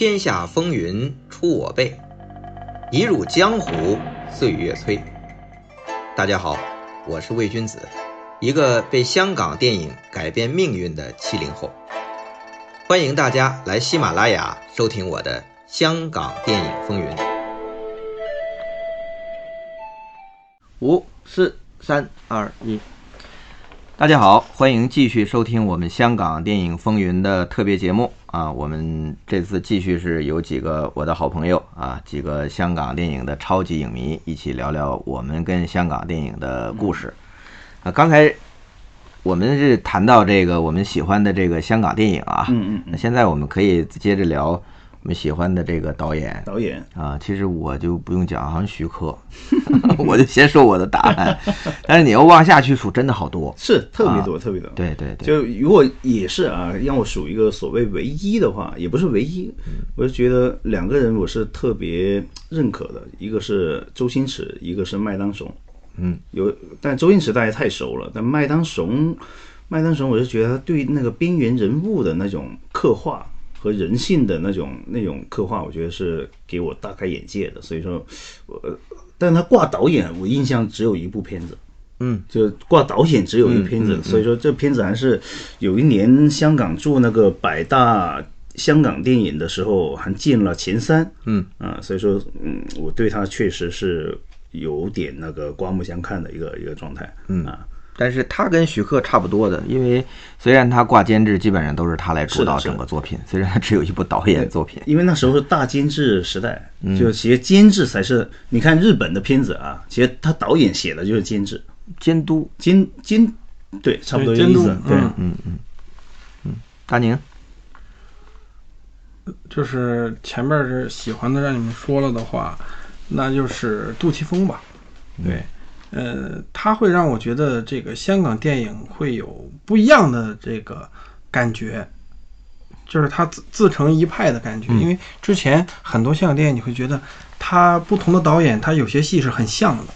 天下风云出我辈，一入江湖岁月催。大家好，我是魏君子，一个被香港电影改变命运的七零后。欢迎大家来喜马拉雅收听我的《香港电影风云》。五、四、三、二、一。大家好，欢迎继续收听我们《香港电影风云》的特别节目啊！我们这次继续是有几个我的好朋友啊，几个香港电影的超级影迷一起聊聊我们跟香港电影的故事啊。刚才我们是谈到这个我们喜欢的这个香港电影啊，嗯嗯那现在我们可以接着聊我们喜欢的这个导演导演啊。其实我就不用讲，好像徐克，我就先说我的答案。但是你要往下去数，真的好多。是特别多，特别多。对对对，就如果也是啊，让我数一个所谓唯一的话，也不是唯一，我就觉得两个人我是特别认可的，一个是周星驰，一个是麦当雄。嗯，有，但周星驰大家太熟了，但麦当雄，麦当雄，我是觉得他对那个边缘人物的那种刻画和人性的那种那种刻画，我觉得是给我大开眼界的。所以说，我，但他挂导演，我印象只有一部片子。嗯，就挂导演只有一片子，所以说这片子还是有一年香港做那个百大香港电影的时候，还进了前三。嗯啊，所以说嗯，我对他确实是有点那个刮目相看的一个一个状态。嗯啊，但是他跟徐克差不多的，因为虽然他挂监制，基本上都是他来主导整个作品，虽然他只有一部导演作品。因为那时候是大监制时代，嗯就其实监制才是你看日本的片子啊，其实他导演写的就是监制，监督，监监对，差不多这个意思。对，嗯嗯嗯嗯，大宁，就是前面是喜欢的，让你们说了的话，那就是杜琪峰吧。对，呃，他会让我觉得这个香港电影会有不一样的这个感觉，就是他自自成一派的感觉。因为之前很多香港电影，你会觉得他不同的导演，他有些戏是很像的，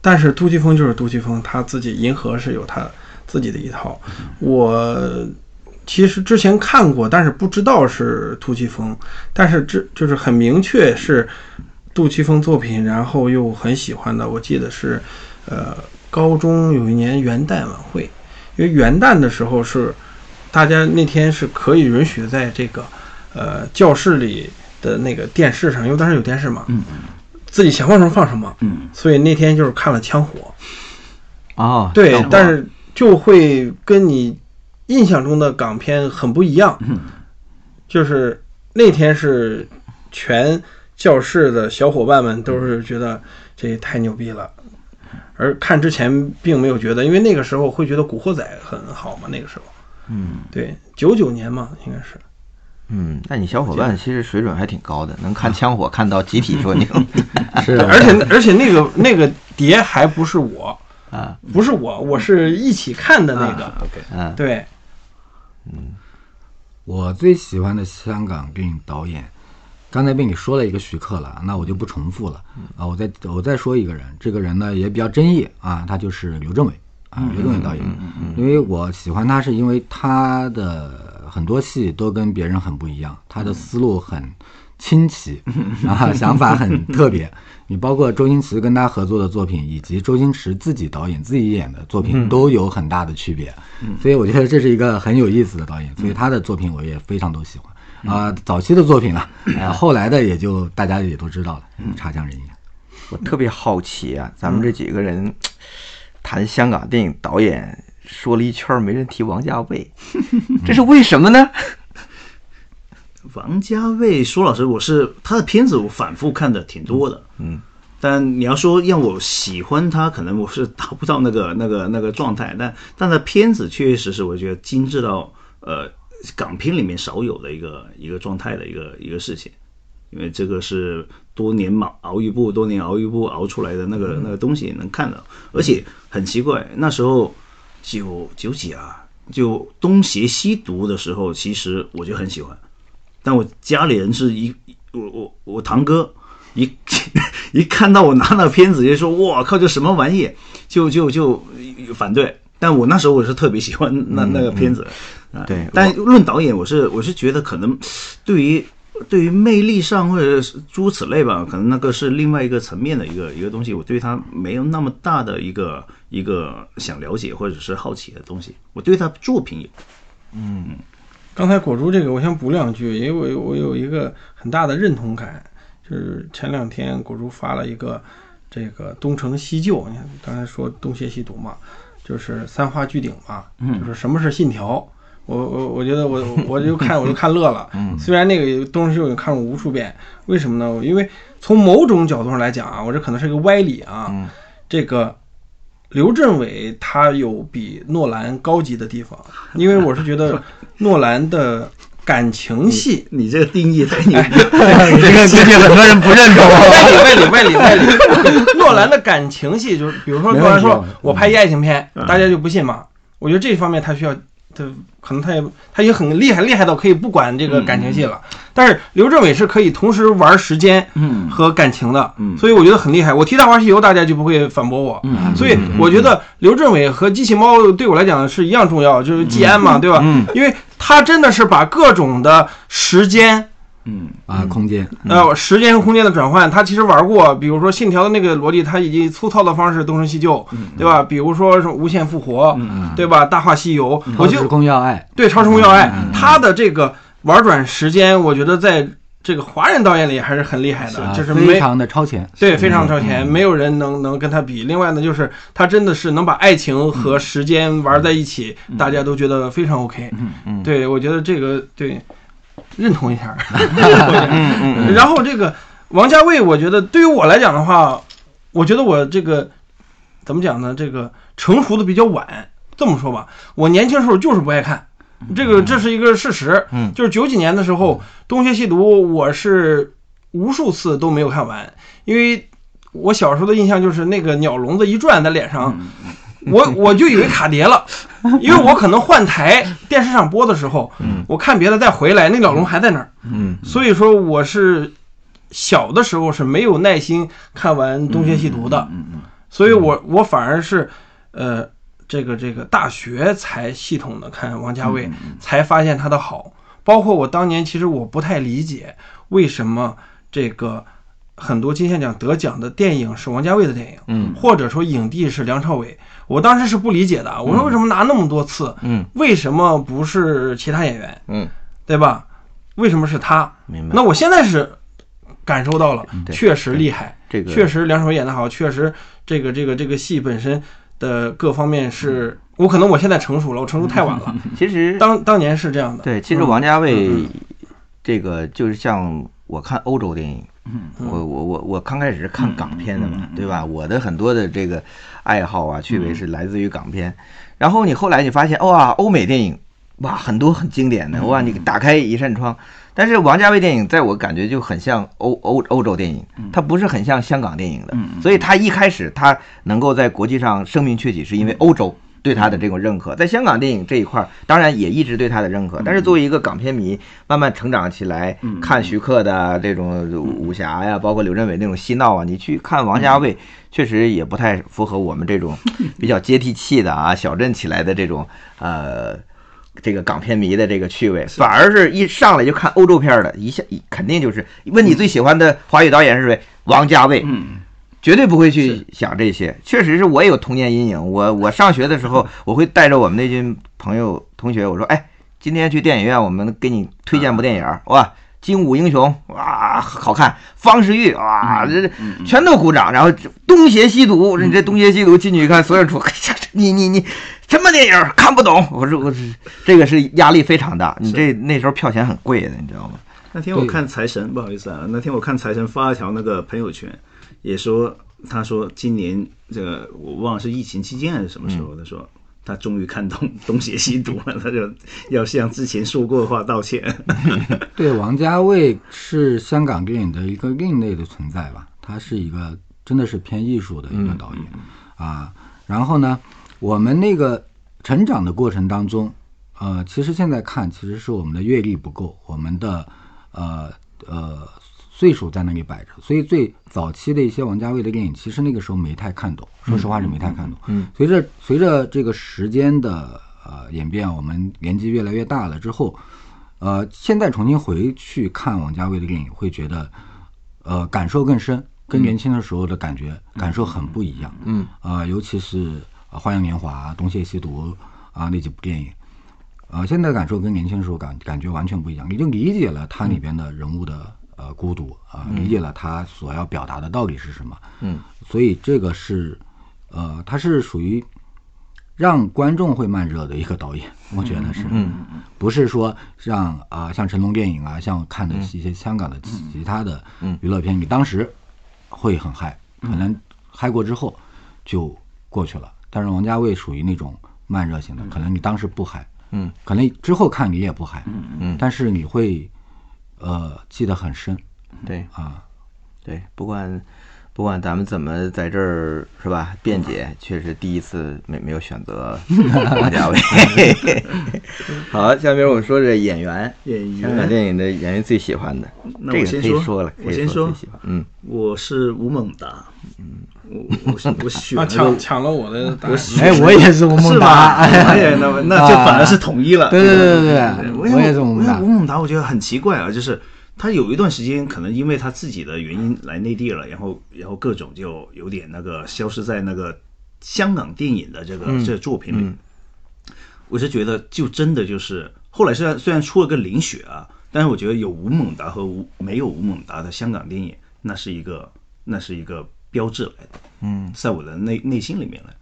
但是杜琪峰就是杜琪峰，他自己银河是有他自己的一套。我其实之前看过，但是不知道是杜琪峰，但是这就是很明确是杜琪峰作品，然后又很喜欢的。我记得是，呃，高中有一年元旦晚会，因为元旦的时候是大家那天是可以允许在这个呃教室里的那个电视上，因为当时有电视嘛，嗯自己想放什么放什么，嗯所以那天就是看了《枪火》。哦，对但是就会跟你印象中的港片很不一样。嗯就是那天是全教室的小伙伴们都是觉得这太牛逼了，而看之前并没有觉得，因为那个时候会觉得《古惑仔》很好嘛，那个时候。嗯。对，九九年嘛，应该是。嗯，那你小伙伴其实水准还挺高的，能看枪火看到集体说牛 是而且而且那个那个碟还不是我，啊，不是我，我是一起看的那个。啊，OK，嗯。对，我最喜欢的香港电影导演，刚才被你说了一个徐克了，那我就不重复了啊，我再我再说一个人，这个人呢也比较争议啊，他就是刘镇伟啊，刘镇伟导演，因为我喜欢他是因为他的很多戏都跟别人很不一样，他的思路很清奇然后，想法很特别。你包括周星驰跟他合作的作品，以及周星驰自己导演自己演的作品，都有很大的区别。所以我觉得这是一个很有意思的导演，所以他的作品我也非常都喜欢。啊、早期的作品了，啊，后来的也就大家也都知道了，差强人意。我特别好奇啊，咱们这几个人谈香港电影导演，说了一圈没人提王家卫，这是为什么呢？王家卫，说老师，我是他的片子，我反复看的挺多的，嗯，但你要说让我喜欢他，可能我是达不到那个那个那个状态，但但他片子确实是我觉得精致到呃港片里面少有的一个一个状态的一个一个事情，因为这个是多年嘛熬一部，多年熬一部熬出来的那个那个东西能看到，而且很奇怪，那时候九九几啊，就东邪西毒的时候，其实我就很喜欢。但我家里人是一我我我堂哥一 一看到我拿那片子就说我靠这什么玩意，就就就反对。但我那时候我是特别喜欢那那个片子，啊对但论导演，我是我是觉得可能对于对于魅力上或者是诸如此类吧，可能那个是另外一个层面的一个一个东西，我对他没有那么大的一个一个想了解或者是好奇的东西。我对他作品有，嗯刚才果珠这个，我想补两句，因为我有我有一个很大的认同感，就是前两天果珠发了一个这个东成西就，你看刚才说东邪西毒嘛，就是三花聚顶嘛，就是什么是信条。我我我觉得我我就看我就看乐了，虽然那个东成西就我看过无数遍，为什么呢？因为从某种角度上来讲啊，我这可能是个歪理啊，这个刘镇伟他有比诺兰高级的地方，因为我是觉得诺兰的感情戏你这个定义太牛逼。你这个定义很多人不认同。外里外里外里外里，诺兰的感情戏就是，比如说诺兰说我拍一爱情片，大家就不信嘛。我觉得这方面他需要，他可能他也他也很厉害，厉害到可以不管这个感情戏了。但是刘镇伟是可以同时玩时间嗯和感情的，嗯所以我觉得很厉害。我提《大话西游》，大家就不会反驳我。嗯所以我觉得刘镇伟和机器猫对我来讲是一样重要，就是季安嘛，对吧？嗯因为他真的是把各种的时间。嗯啊，空间，呃，时间和空间的转换，他其实玩过，比如说《信条》的那个逻辑，他以粗糙的方式东成西就，对吧？比如说什么无限复活，嗯对吧？大话西游，我就超时空要爱，对超时空要爱嗯，他的这个玩转时间，我觉得在这个华人导演里还是很厉害的，啊就是没非常的超前。对非常超前，没有人能能跟他比。另外呢，就是他真的是能把爱情和时间玩在一起，大家都觉得非常 OK。嗯嗯对我觉得这个对认同一下。嗯嗯然后这个王家卫，我觉得对于我来讲的话，我觉得我这个怎么讲呢？这个成熟的比较晚。这么说吧，我年轻时候就是不爱看，这个这是一个事实。嗯就是九几年的时候，《东邪西毒》我是无数次都没有看完，因为我小时候的印象就是那个鸟笼子一转在脸上，我 我就以为卡碟了，因为我可能换台，电视上播的时候，我看别的再回来，那鸟笼还在那儿。嗯。所以说我是小的时候是没有耐心看完《东邪西毒》的，嗯嗯所以我我反而是呃这个这个大学才系统的看王家卫，才发现他的好。包括我当年其实我不太理解为什么这个很多金像奖得奖的电影是王家卫的电影，嗯。或者说影帝是梁朝伟，我当时是不理解的。我说为什么拿那么多次？嗯为什么不是其他演员？嗯，对吧？为什么是他？明白。那我现在是感受到了，确实厉害，这个确实梁朝伟演得好，确实这个这个这个戏本身的各方面是，我可能我现在成熟了，我成熟太晚了，其实当当年是这样的，对，其实王家卫这个就是像我看欧洲电影，我我我我刚开始是看港片的嘛，对吧？我的很多的这个爱好啊、趣味是来自于港片。然后你后来你发现，哇，欧美电影，哇，很多很经典的，哇，你打开一扇窗。但是王家卫电影在我感觉就很像欧欧欧洲电影，它不是很像香港电影的，所以他一开始他能够在国际上声名鹊起，是因为欧洲。对他的这种认可，在香港电影这一块儿，当然也一直对他的认可。但是作为一个港片迷，慢慢成长起来，看徐克的这种武侠呀，包括刘镇伟那种嬉闹啊，你去看王家卫，确实也不太符合我们这种比较接地气的啊，小镇起来的这种呃。这个港片迷的这个趣味，反而是一上来就看欧洲片儿的，一下一肯定就是问你最喜欢的华语导演是谁？王家卫，嗯绝对不会去想这些。确实是我也有童年阴影。我我上学的时候，我会带着我们那群朋友同学，我说，哎，今天去电影院，我们给你推荐部电影儿，哇，《精武英雄》哇，好看，方世玉哇，这这全都鼓掌。然后东邪西毒，你这东邪西毒进去一看，所有人说，你你你什么电影看不懂？我说我是这个是压力非常大。你这那时候票钱很贵的，你知道吗？那天我看财神，不好意思啊，那天我看财神发了条那个朋友圈，也说他说今年这个我忘了是疫情期间还是什么时候，他说他终于看懂东邪西毒了，他就要向之前说过的话道歉。对，王家卫是香港电影的一个另类的存在吧，他是一个真的是偏艺术的一个导演、啊。然后呢，我们那个成长的过程当中，呃，其实现在看，其实是我们的阅历不够，我们的呃呃岁数在那里摆着，所以最早期的一些王家卫的电影，其实那个时候没太看懂，说实话是没太看懂。嗯，随着随着这个时间的呃演变，我们年纪越来越大了之后，呃，现在重新回去看王家卫的电影，会觉得呃感受更深，跟年轻的时候的感觉、感受很不一样。嗯，啊、尤其是《呃花样年华》《东邪西毒》啊、那几部电影，呃，现在感受跟年轻的时候感感觉完全不一样，你就理解了它里边的人物的呃孤独啊、理解了他所要表达的道理是什么。嗯，所以这个是呃，它是属于让观众会慢热的一个导演，我觉得是，嗯，不是说像啊、像成龙电影啊，像看的一些香港的其其他的娱乐片，你当时会很嗨，可能嗨过之后就过去了。但是王家卫属于那种慢热型的，可能你当时不嗨，嗯，可能之后看你也不嗨，嗯但是你会呃记得很深。对。啊。对，不管不管咱们怎么在这儿是吧辩解，确实第一次没没有选择 王家卫。好，下面我们说这演员，演香港员，电影的演员最喜欢的，这个那我先说可以说了，可以我先说最喜欢，嗯，我是吴孟达，嗯，我我我选啊，了抢抢了我的答案。哎，我也是吴孟？达，哎呀，那么那就反而是统一了。对对对对对对，我也是吴孟达吴。孟达，我觉得很奇怪啊，就是他有一段时间可能因为他自己的原因来内地了，然后然后各种就有点那个消失在那个香港电影的这个、这个作品里。我是觉得就真的就是后来虽然虽然出了个林雪啊，但是我觉得有吴孟达和吴没有吴孟达的香港电影，那是一个那是一个标志来的。嗯在我的内内心里面来。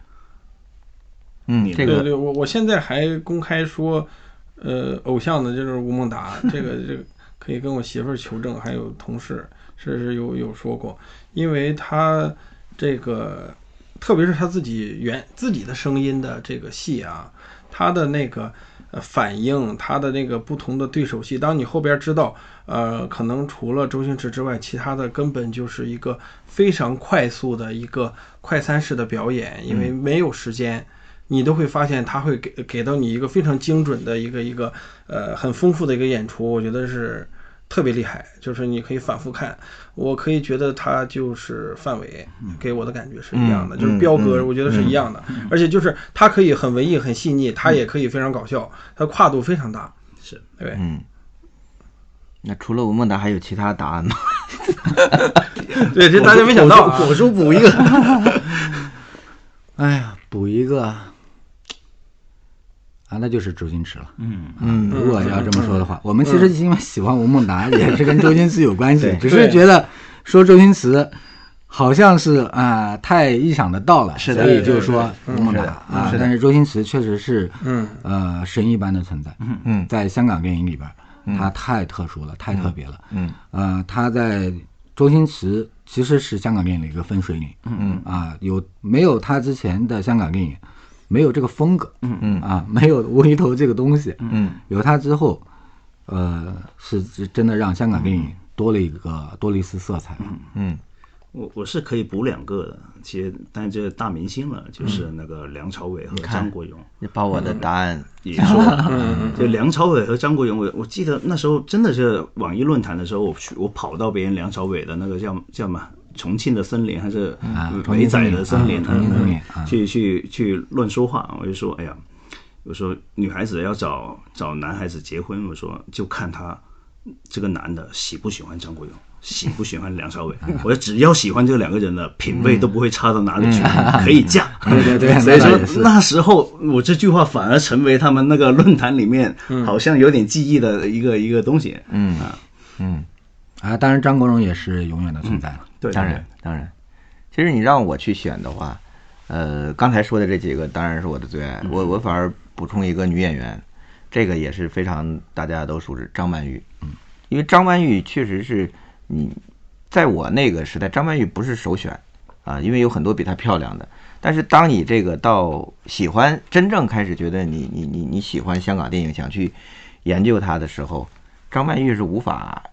嗯，你这个对对，我我现在还公开说，呃，偶像的就是吴孟达，这个这个可以跟我媳妇儿求证，还有同事是是有有说过，因为他这个，特别是他自己原自己的声音的这个戏啊，他的那个呃反应，他的那个不同的对手戏，当你后边知道，呃，可能除了周星驰之外，其他的根本就是一个非常快速的一个快餐式的表演，因为没有时间。你都会发现他会给给到你一个非常精准的一个一个呃很丰富的一个演出，我觉得是特别厉害，就是你可以反复看，我可以觉得他就是范伟给我的感觉是一样的，嗯就是彪哥，嗯我觉得是一样的，而且就是他可以很文艺很细腻，他也可以非常搞笑，他跨度非常大，是。对，嗯。那除了吴孟达，还有其他答案吗？对，这大家没想到啊，果叔补一个，哎呀，补一个啊，那就是周星驰了。嗯，嗯如果要这么说的话，我们其实因为喜欢吴孟达，也是跟周星驰有关系，只是觉得说周星驰好像是啊、太意想得到了，是所以就说吴孟达啊，但是周星驰确实是嗯。呃神一般的存在，嗯。嗯。在香港电影里边，他太特殊了，太特别了。嗯。呃，他在周星驰其实是香港电影的一个分水岭。嗯。啊，有没有他之前的香港电影，没有这个风格，嗯嗯。啊，没有无厘头这个东西，嗯。有它之后，呃，是真的让香港电影多了一个多了一丝色彩。嗯我我是可以补两个的，其实但这大明星了，就是那个梁朝伟和张国荣。你把我的答案也说。了，就梁朝伟和张国荣，我我记得那时候真的是网易论坛的时候，我去我跑到别人梁朝伟的那个叫叫什么重庆的森林还是啊重伟仔的森林，去去去乱说话，我就说哎呀，我说女孩子要找找男孩子结婚，我说就看他这个男的喜不喜欢张国荣。喜不喜欢梁朝伟？我说只要喜欢这两个人的品味都不会差到哪里去，可以嫁。对对对，所以说那时候我这句话反而成为他们那个论坛里面好像有点记忆的一个一个东西。嗯啊，嗯，啊，当然张国荣也是永远的存在了。对，当然当然。其实你让我去选的话，呃，刚才说的这几个当然是我的最爱。我我反而补充一个女演员，这个也是非常大家都熟知张曼玉。嗯，因为张曼玉确实是你在我那个时代，张曼玉不是首选啊，因为有很多比她漂亮的。但是当你这个到喜欢真正开始觉得你你你你喜欢香港电影，想去研究它的时候，张曼玉是无法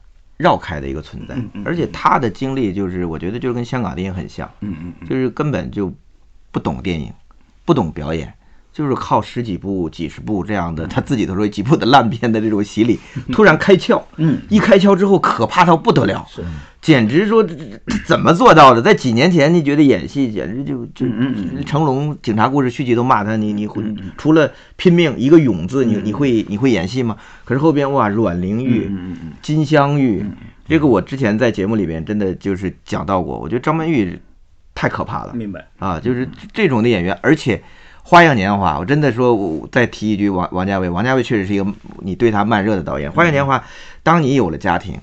绕开的一个存在，而且他的经历就是我觉得就跟香港电影很像，嗯嗯。就是根本就不懂电影，不懂表演，就是靠十几部、几十部这样的，他自己都说几部的烂片的这种洗礼，突然开窍，嗯，一开窍之后可怕到不得了，是简直说怎么做到的？在几年前，你觉得演戏简直就就嗯成龙警察故事续集都骂他，你你会除了拼命一个勇字，你你会你会演戏吗？可是后边哇，阮玲玉、金镶玉，这个我之前在节目里边真的就是讲到过，我觉得张曼玉太可怕了。明白，啊，就是这种的演员，而且《花样年华》，我真的说，我再提一句王王家卫，王家卫确实是一个你对他慢热的导演。《花样年华》，当你有了家庭，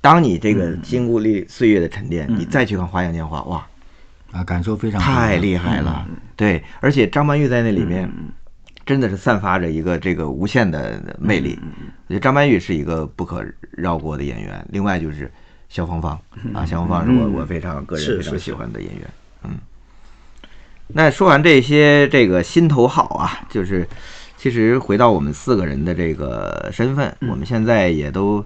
当你这个经过历岁月的沉淀，你再去看《花样年华》，哇，啊，感受非常太厉害了。对，而且张曼玉在那里面。真的是散发着一个这个无限的魅力，我觉得张曼玉是一个不可绕过的演员。另外就是肖芳芳啊，肖芳芳是我我非常个人非常喜欢的演员。嗯，那说完这些这个心头好啊，就是其实回到我们四个人的这个身份，我们现在也都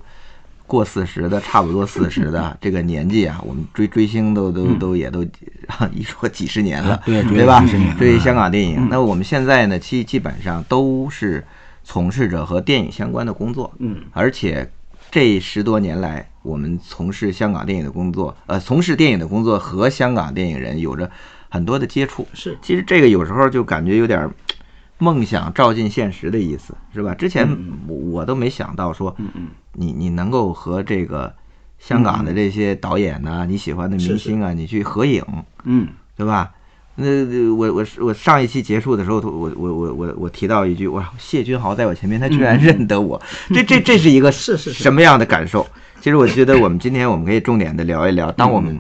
过四十的，差不多四十的 这个年纪啊，我们追追星都都都也都 一说几十年了，对对吧？追香港电影，那我们现在呢，基基本上都是从事着和电影相关的工作，嗯，而且这十多年来，我们从事香港电影的工作，呃，从事电影的工作和香港电影人有着很多的接触。是。其实这个有时候就感觉有点儿 梦想照进现实的意思，是吧？之前我我都没想到说，你你能够和这个香港的这些导演呐、你喜欢的明星啊，你去合影，嗯。对吧？那那我我我上一期结束的时候，我我我我我提到一句，哇，谢君豪在我前面，他居然认得我，这这这是一个 是是是。什么样的感受？其实我觉得我们今天我们可以重点的聊一聊，当我们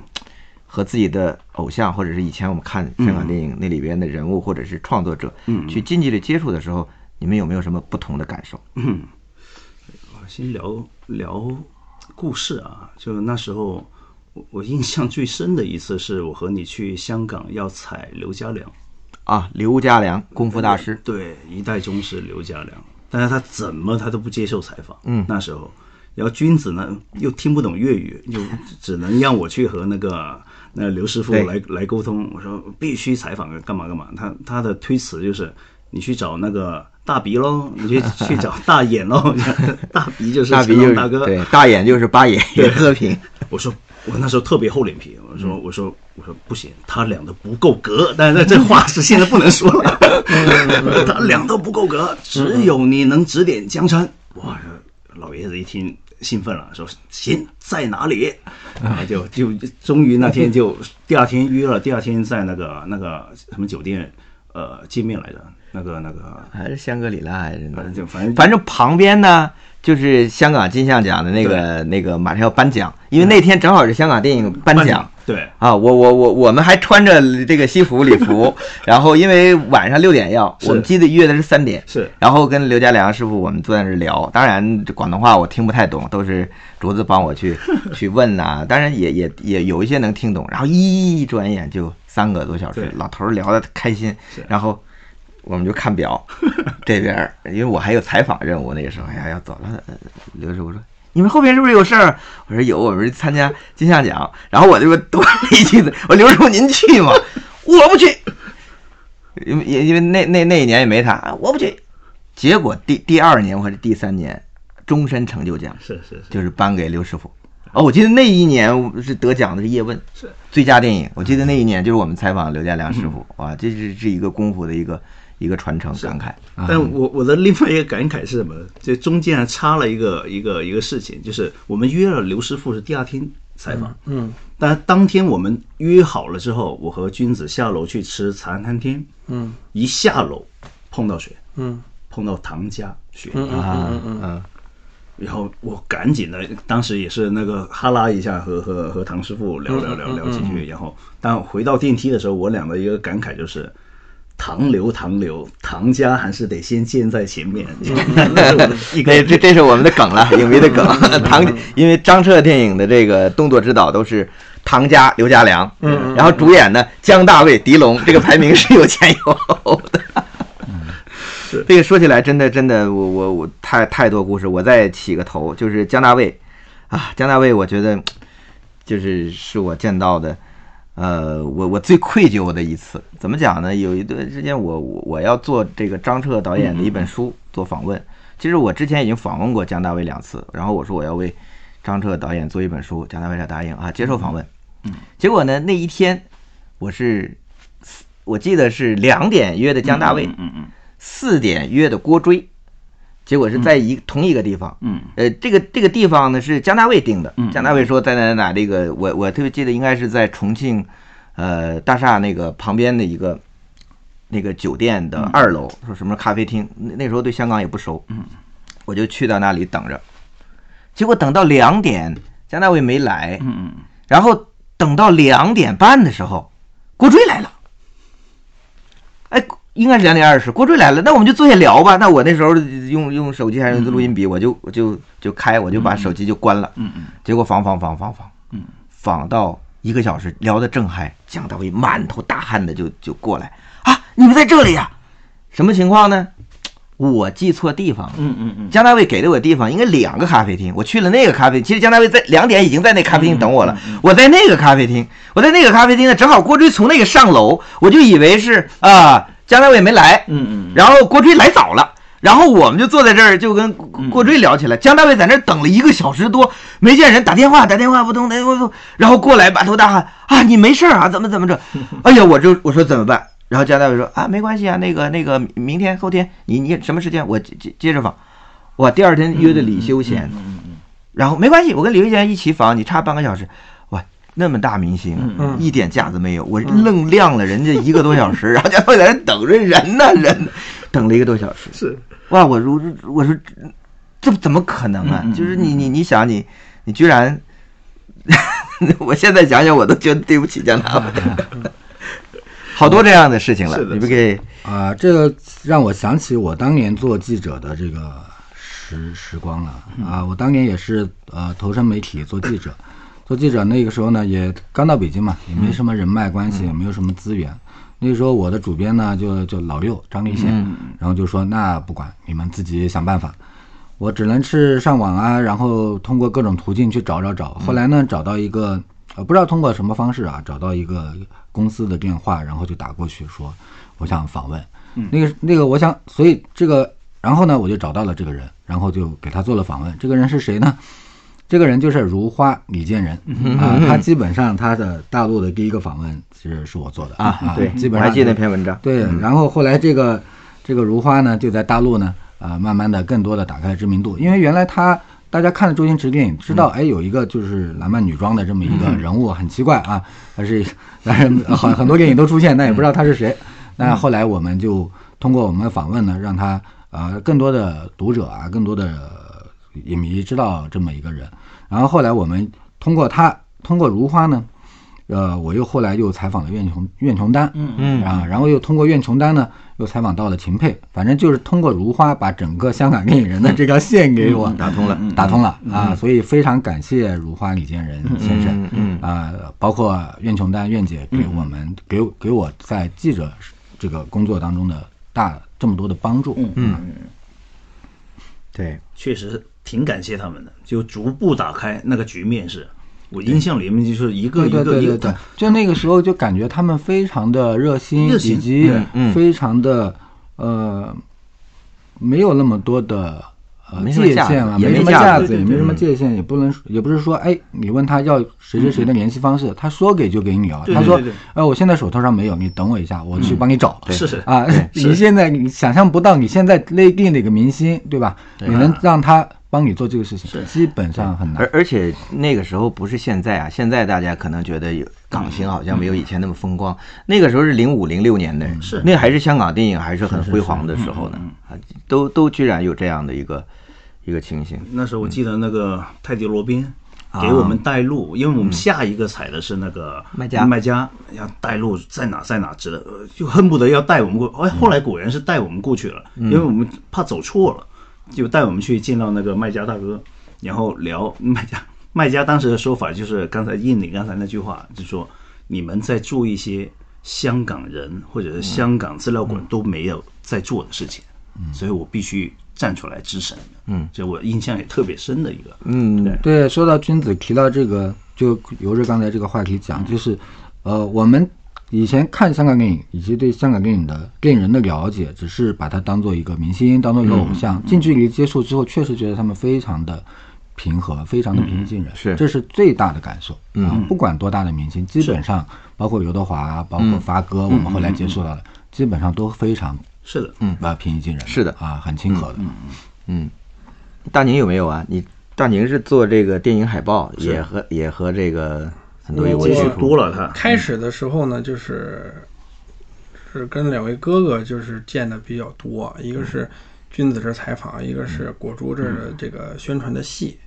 和自己的偶像，或者是以前我们看香港电影那里边的人物，或者是创作者，嗯。去近距离接触的时候，你们有没有什么不同的感受？嗯，我先聊聊故事啊，就那时候我我印象最深的一次是我和你去香港要采刘家良，啊，刘家良，功夫大师，对，一代宗师刘家良，但是他怎么他都不接受采访，嗯。那时候，然后君子呢又听不懂粤语，就只能让我去和那个那刘师傅来来沟通，我说必须采访，干嘛干嘛，他他的推辞就是你去找那个大鼻喽，你去去找大眼喽，大鼻就是大鼻就是大哥，对，大眼就是八眼袁和平，我说我那时候特别厚脸皮，我说我说我说不行，他俩都不够格，但是这话是现在不能说了，他俩都不够格，只有你能指点江山。哇，老爷子一听兴奋了，说行，在哪里？啊，就就终于那天就第二天约了，第二天在那个那个什么酒店呃见面来着，那个那个还是香格里拉还是哪反正就反正反正旁边呢，就是香港金像奖的那个那个马上要颁奖，因为那天正好是香港电影颁奖。对。啊，我我我我们还穿着这个西服礼服，然后因为晚上六点要，我们记得约的是三点，是。然后跟刘家良师傅我们坐在那儿聊，当然这广东话我听不太懂，都是竹子帮我去 去问呐、当然也也也有一些能听懂，然后一转眼就三个多小时，老头儿聊的开心是，然后我们就看表，这边因为我还有采访任务，那个时候哎呀要走了，呃刘师傅说。你们后边是不是有事儿？我说有，我们是参加 金像奖。然后我就多了一句子，我说刘师傅您去吗？我不去，因为因因为那那那一年也没他，啊我不去。结果第第二年或者第三年，终身成就奖是是是，就是颁给刘师傅。哦，我记得那一年是得奖的是叶问，是最佳电影。我记得那一年就是我们采访刘家良师傅，哇，这是是一个功夫的一个一个传承感慨。啊但我我的另外一个感慨是什么？这中间还插了一个一个一个事情，就是我们约了刘师傅是第二天采访，嗯但当天我们约好了之后，我和君子下楼去吃茶餐厅，嗯一下楼碰到谁？嗯碰到唐家雪，嗯嗯嗯然后我赶紧的，当时也是那个哈拉一下和和和唐师傅聊聊聊聊几句，然后当回到电梯的时候，我俩的一个感慨就是。唐刘，唐刘，唐家还是得先建在前面。那 这这是我们的梗了，影迷的梗。唐，因为张彻电影的这个动作指导都是唐家、刘家良，嗯然后主演呢姜大卫、狄龙，这个排名是有前有后的。是这个说起来真的真的，我我我太太多故事，我再起个头，就是姜大卫啊，姜大卫，我觉得就是是我见到的。呃，我我最愧疚的一次，怎么讲呢？有一段时间我我我要做这个张彻导演的一本书做访问，其实我之前已经访问过姜大卫两次，然后我说我要为张彻导演做一本书，姜大卫才答应啊接受访问。嗯，结果呢那一天我是我记得是两点约的姜大卫，嗯嗯四点约的郭追，结果是在一、同一个地方。嗯呃，这个这个地方呢是姜大卫定的。嗯姜大卫说在哪哪哪这个，我我特别记得应该是在重庆，呃大厦那个旁边的一个那个酒店的二楼，说什么咖啡厅。那那时候对香港也不熟，嗯，我就去到那里等着，结果等到两点，姜大卫没来，嗯嗯然后等到两点半的时候，郭追来了。哎，应该是两点二十，郭追来了，那我们就坐下聊吧。那我那时候用用手机还是录音笔，我就我就就开，我就把手机就关了。嗯嗯结果访访访访访，嗯，访到一个小时，聊得正嗨，姜大卫满头大汗的就就过来啊，你们在这里呀、什么情况呢？我记错地方了。嗯嗯嗯姜大卫给的我地方应该两个咖啡厅，我去了那个咖啡，其实姜大卫在两点已经在那咖啡厅等我了，我在那个咖啡厅，我在那个咖啡厅呢，正好郭追从那个上楼，我就以为是啊、姜大卫没来，嗯嗯然后郭追来早了，然后我们就坐在这儿就跟郭追聊起来。姜大卫在那儿等了一个小时多，没见人，打电话打电话不通，打电话不通，然后过来满头大汗啊，你没事儿啊？怎么怎么着？哎呀，我就我说怎么办？然后姜大卫说啊，没关系啊，那个那个明天后天你你什么时间我接接接着访。我第二天约的李修贤，然后没关系，我跟李修贤一起访，你差半个小时。哇，那么大明星，嗯一点架子没有，我愣晾了人家一个多小时，然后姜大卫在那等着人呢，人等了一个多小时。是。哇，我如我说这怎么可能啊？就是你你你想你你居然，我现在想想我都觉得对不起姜大卫，好多这样的事情了你不给啊、这个让我想起我当年做记者的这个时时光了。啊！我当年也是呃投身媒体做记者，做记者那个时候呢也刚到北京嘛，也没什么人脉关系，也没有什么资源。那个时候我的主编呢就就老六张立宪，然后就说那不管你们自己想办法，我只能是上网啊，然后通过各种途径去找找找。后来呢找到一个呃不知道通过什么方式啊，找到一个公司的电话，然后就打过去说我想访问。那个那个，我想，所以这个，然后呢，我就找到了这个人，然后就给他做了访问。这个人是谁呢？这个人就是如花李建仁啊，他基本上他的大陆的第一个访问其实是我做的。啊，对，基本上还记得那篇文章，对，然后后来这个这个如花呢，就在大陆呢，啊、慢慢的更多的打开了知名度，因为原来他大家看了周星驰电影，知道哎有一个就是男扮女装的这么一个人物，很奇怪啊，他是 但是很很多电影都出现，但也不知道他是谁。那后来我们就通过我们的访问呢，让他呃更多的读者啊，更多的影迷知道这么一个人。然后后来我们通过他，通过如花呢，呃，我又后来又采访了苑琼苑琼丹，嗯。嗯。啊，然后又通过苑琼丹呢，又采访到了秦沛，反正就是通过如花把整个香港电影人的这条线给我打通了，打通了。啊，所以非常感谢如花李建仁先生，嗯嗯啊，包括苑琼丹苑姐给我们给给我在记者这个工作当中的大这么多的帮助，嗯嗯嗯，对，确实挺感谢他们的，就逐步打开那个局面是。我印象里面就是一个一个一个对对对对，就那个时候就感觉他们非常的热心，以及非常的呃，没有那么多的呃没什么界限了，没什么没架子，也没什么界限，也不能也不是说哎，你问他要谁谁谁的联系方式，他说给就给你啊。他说对对对对，呃，我现在手头上没有，你等我一下，我去帮你找。是是啊，你现在你想象不到，你现在内地那个明星，对吧？你能让他帮你做这个事情，基本上很难而。而且那个时候不是现在啊，现在大家可能觉得有港星好像没有以前那么风光，那个时候是零五零六年的，是。那还是香港电影还是很辉煌的时候呢，啊，都都居然有这样的一个一个情形，那时候我记得那个泰迪罗宾啊给我们带路，因为我们下一个踩的是那个卖家。卖家要带路在哪在哪知道，呃就恨不得要带我们过。哎，后来果然是带我们过去了，因为我们怕走错了，就带我们去见到那个卖家大哥，然后聊 卖家。卖家当时的说法就是刚才印你刚才那句话，就说你们在做一些香港人或者是香港资料馆都没有在做的事情，所以我必须站出来支持你们。嗯，这我印象也特别深的一个。嗯对对，说到君子提到这个，就由着刚才这个话题讲，就是，呃，我们以前看香港电影以及对香港电影的电影人的了解，只是把它当做一个明星，当做一个偶像。近距离接触之后，确实觉得他们非常的平和，非常的平易近人，是。这是最大的感受。嗯。啊，不管多大的明星，基本上包括刘德华，包括发哥，我们后来接触到的，基本上都非常是的，嗯。啊平易近人，是的。啊，很亲和的。嗯嗯，大宁有没有啊？你大宁是做这个电影海报，也和也和这个很多有过接触。多了他，开始的时候呢，就是是跟两位哥哥就是见的比较多，一个是君子这儿采访，一个是果珠这儿的这个宣传的戏，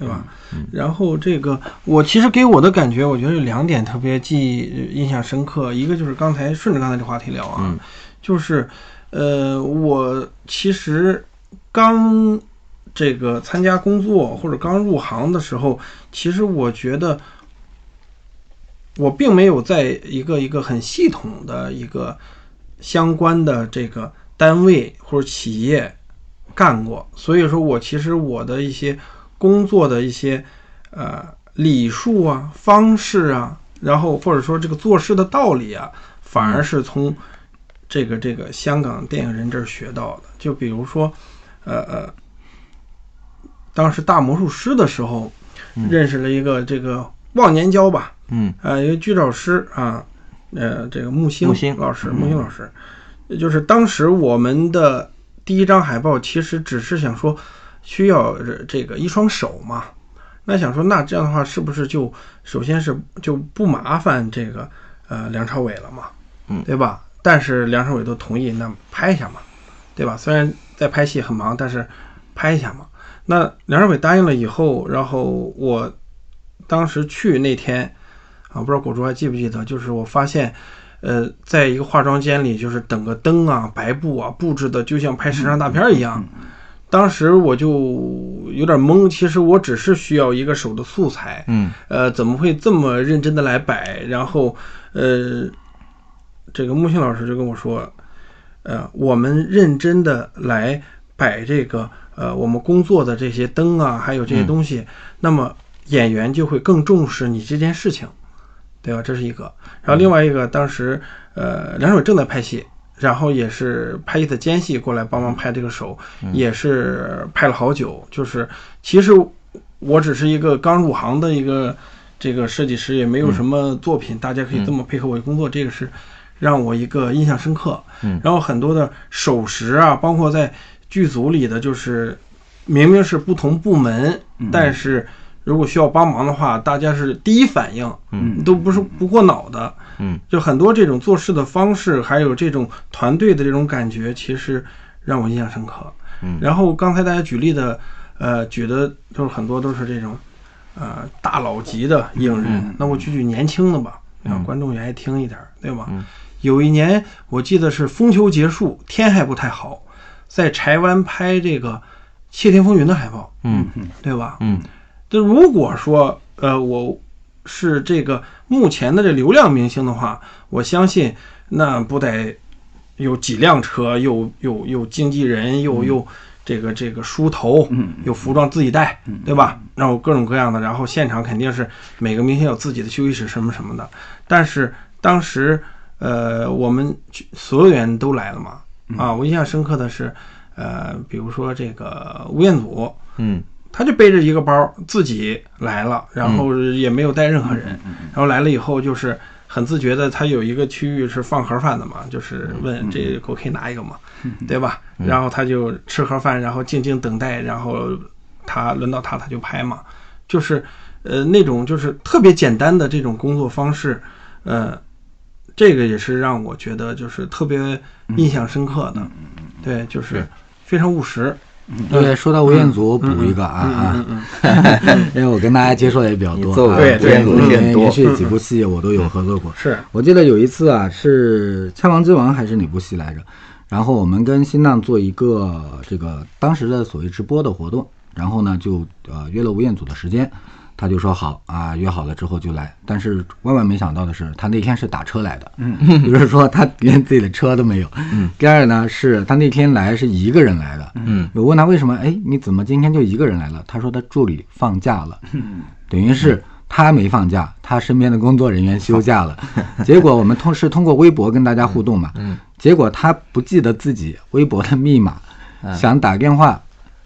对吧？然后这个我其实给我的感觉，我觉得有两点特别记忆印象深刻，一个就是刚才顺着刚才这话题聊啊，就是呃，我其实刚这个参加工作或者刚入行的时候，其实我觉得我并没有在一个一个很系统的一个相关的这个单位或者企业干过，所以说我其实我的一些工作的一些呃礼数啊、方式啊，然后或者说这个做事的道理啊，反而是从这个这个香港电影人这儿学到的。就比如说，呃呃，当时大魔术师的时候，认识了一个这个忘年交吧，嗯。呃，一个剧照师啊，呃，这个木星木星。老师，木星老师，就是当时我们的第一张海报，其实只是想说需要这这个一双手嘛，那想说那这样的话，是不是就首先是就不麻烦这个呃梁朝伟了嘛，嗯对吧？但是梁朝伟都同意，那拍一下嘛，对吧？虽然在拍戏很忙，但是拍一下嘛。那梁朝伟答应了以后，然后我当时去那天啊，不知道果珠还记不记得，就是我发现，呃，在一个化妆间里，就是等个灯啊、白布啊布置的就像拍时尚大片一样。当时我就有点懵，其实我只是需要一个手的素材，嗯呃，怎么会这么认真的来摆？然后，呃，这个木星老师就跟我说，呃，我们认真的来摆这个呃我们工作的这些灯啊，还有这些东西，那么演员就会更重视你这件事情，对吧？这是一个。然后另外一个，当时呃梁朝伟正在拍戏，然后也是拍戏的间隙过来帮忙拍这个手，也是拍了好久。就是其实我只是一个刚入行的一个这个设计师，也没有什么作品，大家可以这么配合我的工作，这个是让我一个印象深刻。嗯，然后很多的手势啊，包括在剧组里的，就是明明是不同部门，但是如果需要帮忙的话，大家是第一反应，嗯，都不是不过脑的，嗯，就很多这种做事的方式，还有这种团队的这种感觉，其实让我印象深刻。嗯然后刚才大家举例的，呃，举的就是很多都是这种，呃，大佬级的影人。嗯那我举举年轻的吧，嗯让观众也爱听一点儿，对吧？嗯有一年我记得是风球结束，天还不太好，在柴湾拍这个《窃听风云》的海报，嗯对吧？嗯就如果说呃我是这个目前的这流量明星的话，我相信那不得有几辆车，又有有经纪人，又又这个这个梳头，有服装自己带，对吧？然后各种各样的，然后现场肯定是每个明星有自己的休息室什么什么的。但是当时呃我们所有人都来了嘛，啊，我印象深刻的是呃比如说这个吴彦祖，嗯他就背着一个包自己来了，然后也没有带任何人，然后来了以后就是很自觉的，他有一个区域是放盒饭的嘛，就是问这给我可以拿一个嘛，对吧？然后他就吃盒饭，然后静静等待，然后他轮到他他就拍嘛，就是呃那种就是特别简单的这种工作方式，呃，这个也是让我觉得就是特别印象深刻的，对，就是。非常务实。对，说到吴彦祖，我补一个啊啊，因为我跟大家接触的也比较多对吴彦祖连续几部戏我都有合作过。是，我记得有一次啊，是《枪王之王》还是哪部戏来着？然后我们跟新浪做一个这个当时的所谓直播的活动，然后呢就呃约了吴彦祖的时间，他就说好啊，约好了之后就来。但是万万没想到的是，他那天是打车来的，嗯，也 就是说他连自己的车都没有。嗯，第二呢是他那天来是一个人来的，嗯，我问他为什么，哎，你怎么今天就一个人来了？他说他助理放假了，嗯。等于是他没放假，他身边的工作人员休假了。结果我们通是通过微博跟大家互动嘛，嗯。结果他不记得自己微博的密码，嗯。想打电话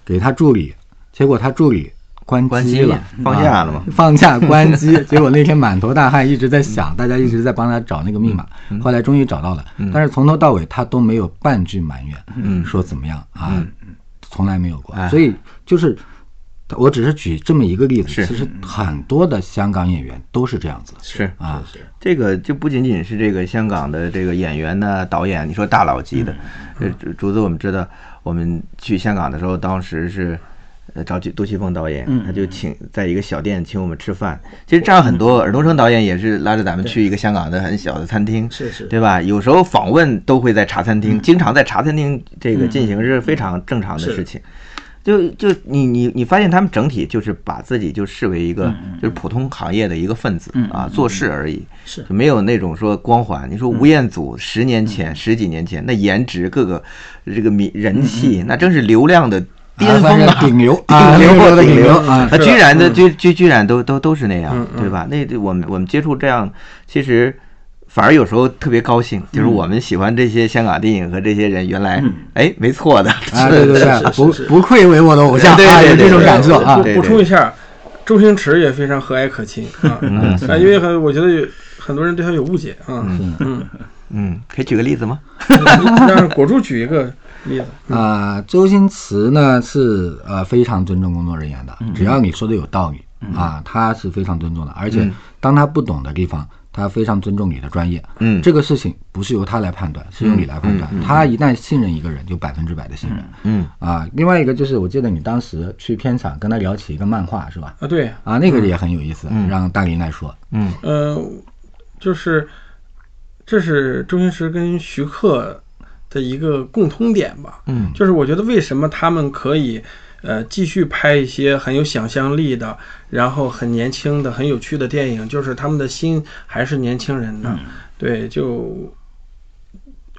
给他助理，结果他助理关关机机了，放假了嘛啊放假关机，结果那天满头大汗，一直在想，大家一直在帮他找那个密码，后来终于找到了，但是从头到尾他都没有半句埋怨，嗯说怎么样啊，从来没有过哎，所以就是。我只是举这么一个例子，其实很多的香港演员都是这样子是啊，这个就不仅仅是这个香港的这个演员呢、导演，你说大佬级的，呃，竹竹子我们知道，我们去香港的时候，当时是。呃，找杜杜琪峰导演，他就请在一个小店请我们吃饭。其实这样很多尔冬升导演也是拉着咱们去一个香港的很小的餐厅，是是。对吧？有时候访问都会在茶餐厅，经常在茶餐厅这个进行是非常正常的事情。就就你你你发现他们整体就是把自己就视为一个就是普通行业的一个分子啊，做事而已，是。就没有那种说光环。你说吴彦祖十年前、十几年前那颜值、各个这个名人气，那真是流量的巅峰算啊，顶流顶啊流流的顶顶流啊他居然的居居居然都都都是那样对吧？那我们我们接触这样，其实。反而有时候特别高兴，就是我们喜欢这些香港电影和这些人，原来哎没错的，啊，对对对，不不愧为我的偶像啊，对对对有这种对感受啊。补。充一下，周星驰也非常和蔼可亲啊，因为很我觉得有很多人对他有误解啊，嗯，嗯，可以举个例子吗？让果柱举一个例子，啊、周星驰呢是呃非常尊重工作人员的，只要你说的有道理啊，他是非常尊重的。而且当他不懂的地方，他非常尊重你的专业。嗯这个事情不是由他来判断，是由你来判断。他一旦信任一个人，就百分之百的信任。嗯啊，另外一个就是我记得你当时去片场跟他聊起一个漫画是吧？啊，对，啊，那个也很有意思，嗯让大林来说。嗯呃，就是这是周星驰跟徐克的一个共通点吧，嗯就是我觉得为什么他们可以呃继续拍一些很有想象力的，然后很年轻的、很有趣的电影，就是他们的心还是年轻人的。对，就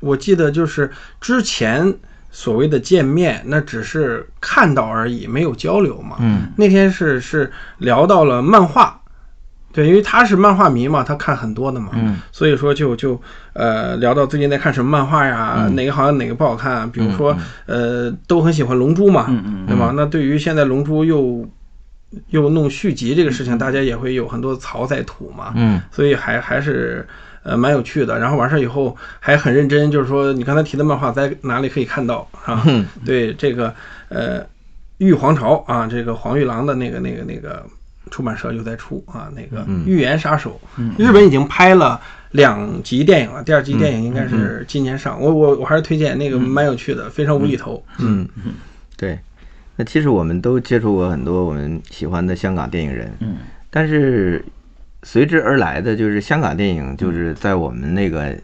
我记得就是之前所谓的见面，那只是看到而已，没有交流嘛。嗯那天是是聊到了漫画。对，因为他是漫画迷嘛，他看很多的嘛，嗯。所以说就就呃聊到最近在看什么漫画呀，哪个好像哪个不好看啊，比如说、呃都很喜欢《龙珠》嘛，对吧？那对于现在《龙珠》又又弄续集这个事情，大家也会有很多槽在吐嘛，嗯。所以还还是呃蛮有趣的。然后完事儿以后还很认真，就是说你刚才提的漫画在哪里可以看到啊？嗯。对这个呃玉皇朝啊，这个黄玉郎的那个那个那个出版社又在出啊，那个嗯《预言杀手》，日本已经拍了。两集电影了，第二集电影应该是今年上。我我我还是推荐那个蛮有趣的，非常无厘头。嗯，对。那其实我们都接触过很多我们喜欢的香港电影人，嗯，但是随之而来的就是香港电影，就是在我们那个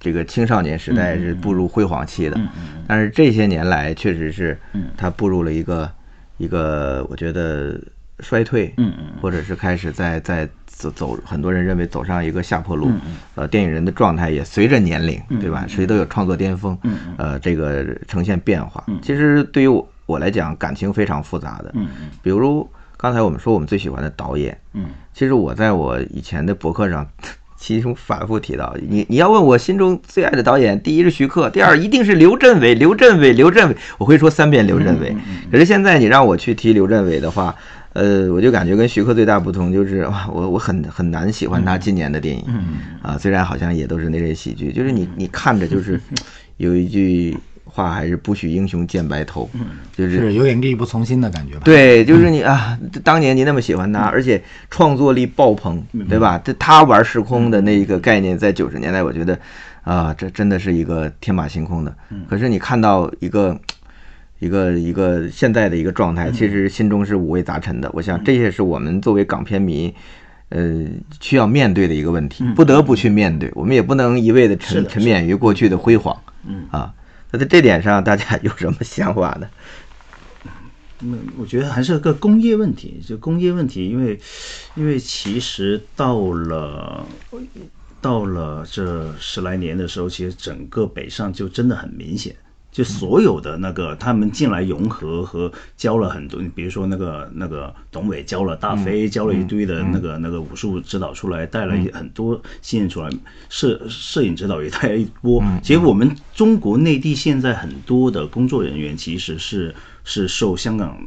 这个青少年时代是步入辉煌期的，但是这些年来确实是，它步入了一个一个我觉得衰退，嗯嗯或者是开始在在走走，很多人认为走上一个下坡路。嗯呃，电影人的状态也随着年龄，对吧？谁都有创作巅峰，嗯呃，这个呈现变化。其实对于我我来讲，感情非常复杂的。嗯比如刚才我们说我们最喜欢的导演，嗯其实我在我以前的博客上，其中反复提到，你你要问我心中最爱的导演，第一是徐克，第二一定是刘镇伟，刘镇伟，刘镇伟，我会说三遍刘镇伟。可是现在你让我去提刘镇伟的话，呃，我就感觉跟徐克最大不同就是，哇，我我很很难喜欢他今年的电影，啊，虽然好像也都是那类喜剧，就是你你看着就是有一句话还是不许英雄见白头，就是是有点力不从心的感觉吧？对，就是你啊，当年你那么喜欢他，而且创作力爆棚，对吧？这他玩时空的那一个概念，在九十年代，我觉得啊，这真的是一个天马行空的。可是你看到一个一个一个现在的一个状态，其实心中是五味杂陈的。我想这也是我们作为港片迷。呃，需要面对的一个问题，不得不去面对。我们也不能一味的沉沉湎于过去的辉煌，嗯啊。那在这点上，大家有什么想法呢？嗯，我觉得还是个工业问题，就工业问题，因为因为其实到了到了这十来年的时候，其实整个北上就真的很明显，就所有的那个他们进来融合和教了很多，比如说那个那个董伟教了大飞，教了一堆的那个那个武术指导出来，带了很多新人出来，摄摄影指导也带了一波。结果我们中国内地现在很多的工作人员其实是是受香港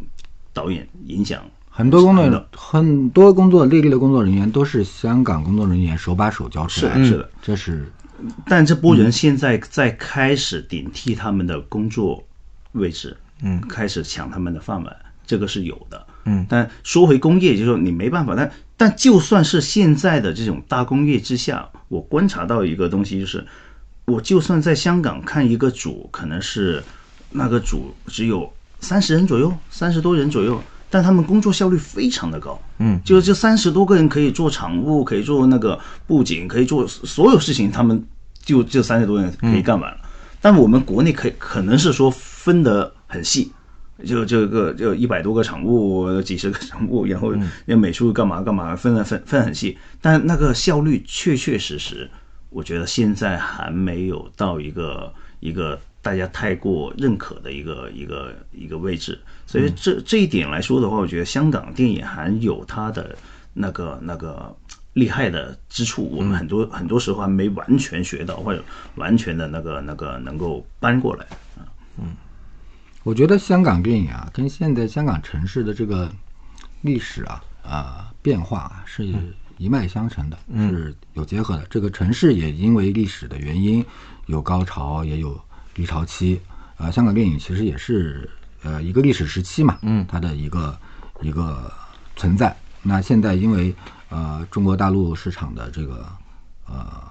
导演影响。很多工作的很多工作内地的工作人员都是香港工作人员手把手教出来，的是的，这是但这波人现在在开始顶替他们的工作位置，嗯，开始抢他们的饭碗，这个是有的，嗯。但说回工业，就是说你没办法，但但就算是现在的这种大工业之下，我观察到一个东西，就是我就算在香港看一个组，可能是那个组只有三十人左右，三十多人左右。但他们工作效率非常的高，嗯，就是这三十多个人可以做场务，可以做那个布景，可以做所有事情，他们就这三十多人可以干完了。但我们国内可以可能是说分得很细，就这个就一百多个场务，几十个场务，然后那美术干嘛干嘛，分的分分很细。但那个效率确确实实，我觉得现在还没有到一个一个大家太过认可的一个一个一个位置。所以这这一点来说的话，我觉得香港电影还有它的那个那个厉害的之处，我们很多很多时候还没完全学到，或者完全的那个那个能够搬过来啊。我觉得香港电影啊，跟现在香港城市的这个历史啊啊变化啊是一脉相承的，是有结合的。这个城市也因为历史的原因有高潮，也有低潮期啊。香港电影其实也是呃一个历史时期嘛，嗯它的一个一个存在。那现在因为呃中国大陆市场的这个呃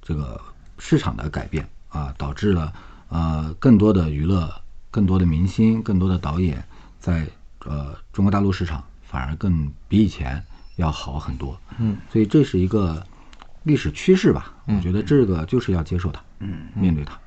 这个市场的改变啊，导致了呃更多的娱乐、更多的明星、更多的导演在呃中国大陆市场反而更比以前要好很多。嗯，所以这是一个历史趋势吧。我觉得这个就是要接受它，嗯，面对它。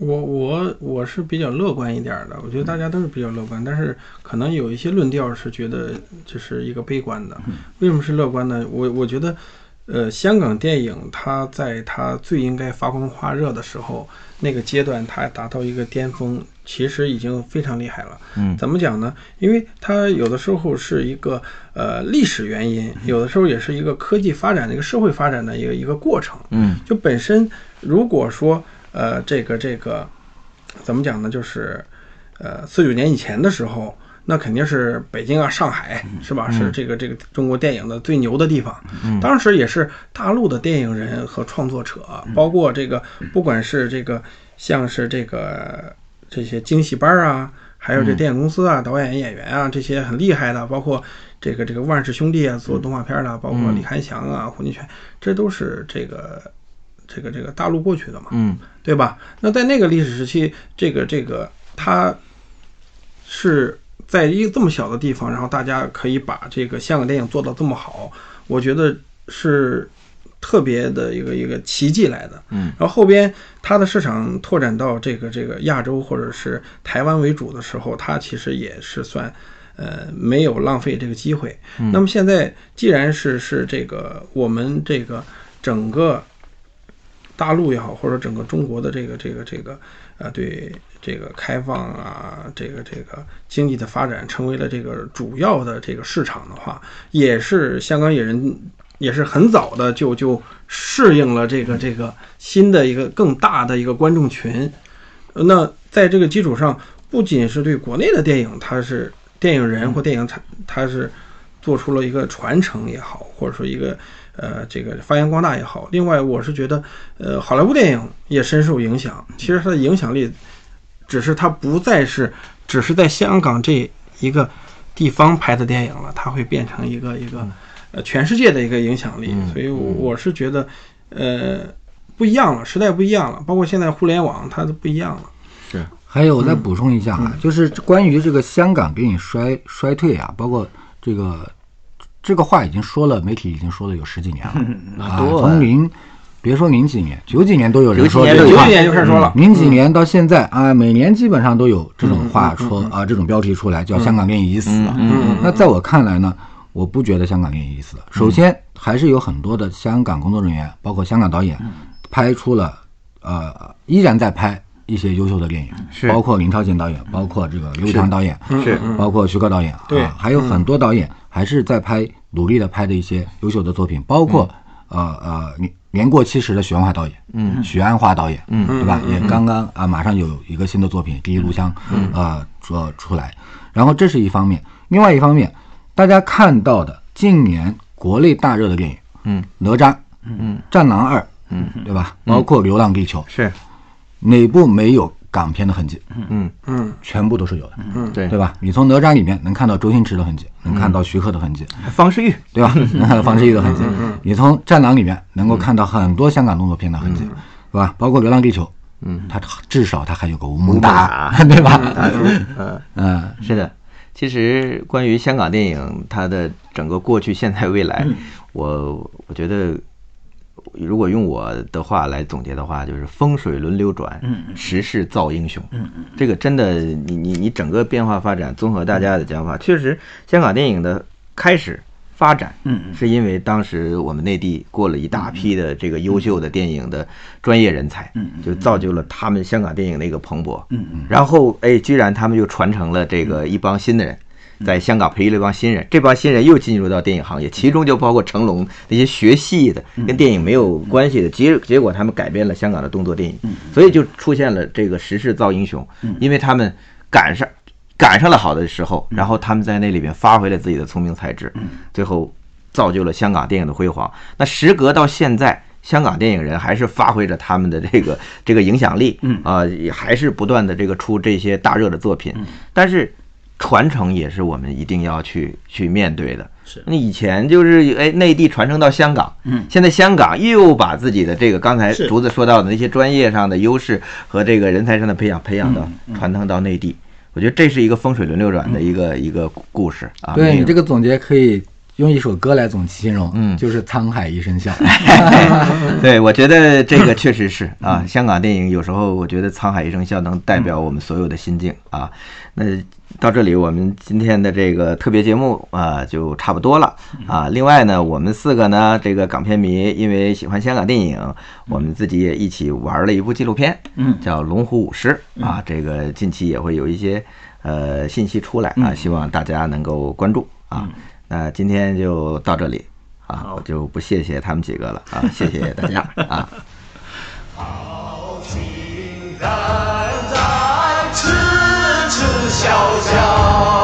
我我我是比较乐观一点儿的，我觉得大家都是比较乐观，但是可能有一些论调是觉得这是一个悲观的。为什么是乐观呢？我我觉得，呃，香港电影它在它最应该发光发热的时候，那个阶段它达到一个巅峰，其实已经非常厉害了。嗯怎么讲呢？因为它有的时候是一个呃历史原因，有的时候也是一个科技发展的一个社会发展的一个一个过程。嗯就本身如果说呃这个这个怎么讲呢？就是呃四九年以前的时候，那肯定是北京啊、上海是吧？是这个这个中国电影的最牛的地方。当时也是大陆的电影人和创作者，包括这个不管是这个像是这个这些京戏班啊。还有这电影公司啊、导演、演员啊，这些很厉害的，包括这个这个万氏兄弟啊，做动画片的，包括李翰祥啊、胡金铨，这都是这个这个这个大陆过去的嘛。嗯对吧？那在那个历史时期，这个这个它是在一个这么小的地方，然后大家可以把这个香港电影做到这么好，我觉得是特别的一个一个奇迹来的。嗯，然后后边它的市场拓展到这个这个亚洲或者是台湾为主的时候，它其实也是算。呃，没有浪费这个机会。那么现在既然是是这个我们这个整个大陆也好，或者整个中国的这个这个这个呃，对这个开放啊，这个这个经济的发展成为了这个主要的这个市场的话，也是香港野人也是很早的就就适应了这个这个新的一个更大的一个观众群。那在这个基础上，不仅是对国内的电影，它是电影人或电影它它是做出了一个传承也好，或者说一个呃这个发扬光大也好。另外，我是觉得呃好莱坞电影也深受影响。其实它的影响力，只是它不再是只是在香港这一个地方拍的电影了，它会变成一个一个呃全世界的一个影响力。所以我我是觉得呃不一样了，时代不一样了，包括现在互联网它都不一样了。是还有，我再补充一下啊，就是关于这个香港电影衰衰退啊，包括这个这个话已经说了，媒体已经说了有十几年了。啊，从零别说零几年，九几年都有人说九几年都有这个话九几，年就开始说了，零几年到现在啊，每年基本上都有这种话说啊，这种标题出来，叫香港电影已死了。嗯那在我看来呢，我不觉得香港电影已死。了。首先，还是有很多的香港工作人员，包括香港导演，拍出了呃依然在拍一些优秀的电影，是。包括林超贤导演，包括这个刘强导演，是。包括徐克导演，对。啊，还有很多导演还是在拍努力的拍的一些优秀的作品，包括、呃呃年年过七十的许鞍华导演，嗯，许鞍华导演，嗯，对吧？也刚刚啊马上有一个新的作品《第一炉香》，嗯，呃说出来，然后这是一方面，另外一方面，大家看到的近年国内大热的电影，嗯，哪吒，嗯，战狼二，嗯，对吧？包括《流浪地球》，是，哪部没有港片的痕迹？嗯嗯全部都是有的，嗯对对吧？你从哪吒里面能看到周星驰的痕迹，能看到徐克的痕迹，方世玉，对吧？能看到方世玉的痕迹。你从战狼里面能够看到很多香港动作片的痕迹，是吧？包括《流浪地球》，嗯，它至少它还有个吴孟达，对吧？嗯，嗯，是的。其实关于香港电影，它的整个过去、现在、未来，我我觉得，如果用我的话来总结的话，就是风水轮流转，时势造英雄。这个真的，你你你整个变化发展，综合大家的讲法，确实香港电影的开始发展，嗯是因为当时我们内地过了一大批的这个优秀的电影的专业人才，嗯就造就了他们香港电影的一个蓬勃。嗯嗯。然后哎，居然他们又传承了这个一帮新的人，在香港培育了一帮新人，这帮新人又进入到电影行业，其中就包括成龙那些学戏的，跟电影没有关系的，结结果他们改变了香港的动作电影，所以就出现了这个时势造英雄，因为他们赶上赶上了好的时候，然后他们在那里边发挥了自己的聪明才智，最后造就了香港电影的辉煌。那时隔到现在。香港电影人还是发挥着他们的这个这个影响力，嗯啊、也还是不断的这个出这些大热的作品，但是传承也是我们一定要去去面对的。是那以前就是哎内地传承到香港，嗯现在香港又把自己的这个刚才竹子说到的那些专业上的优势和这个人才上的培养培养到嗯传承到内地。我觉得这是一个风水轮流转的一个一个故事啊。对你这个个总结可以用一首歌来总形容，嗯就是沧海一声笑。对，我觉得这个确实是啊，香港电影有时候我觉得沧海一声笑能代表我们所有的心境啊。那到这里，我们今天的这个特别节目啊就差不多了啊。另外呢，我们四个呢，这个港片迷，因为喜欢香港电影，我们自己也一起玩了一部纪录片，嗯叫《龙虎舞狮》啊。这个近期也会有一些呃信息出来啊，希望大家能够关注啊。那今天就到这里啊，我就不谢谢他们几个了啊，谢谢大家 啊。好，竟然在痴痴笑笑。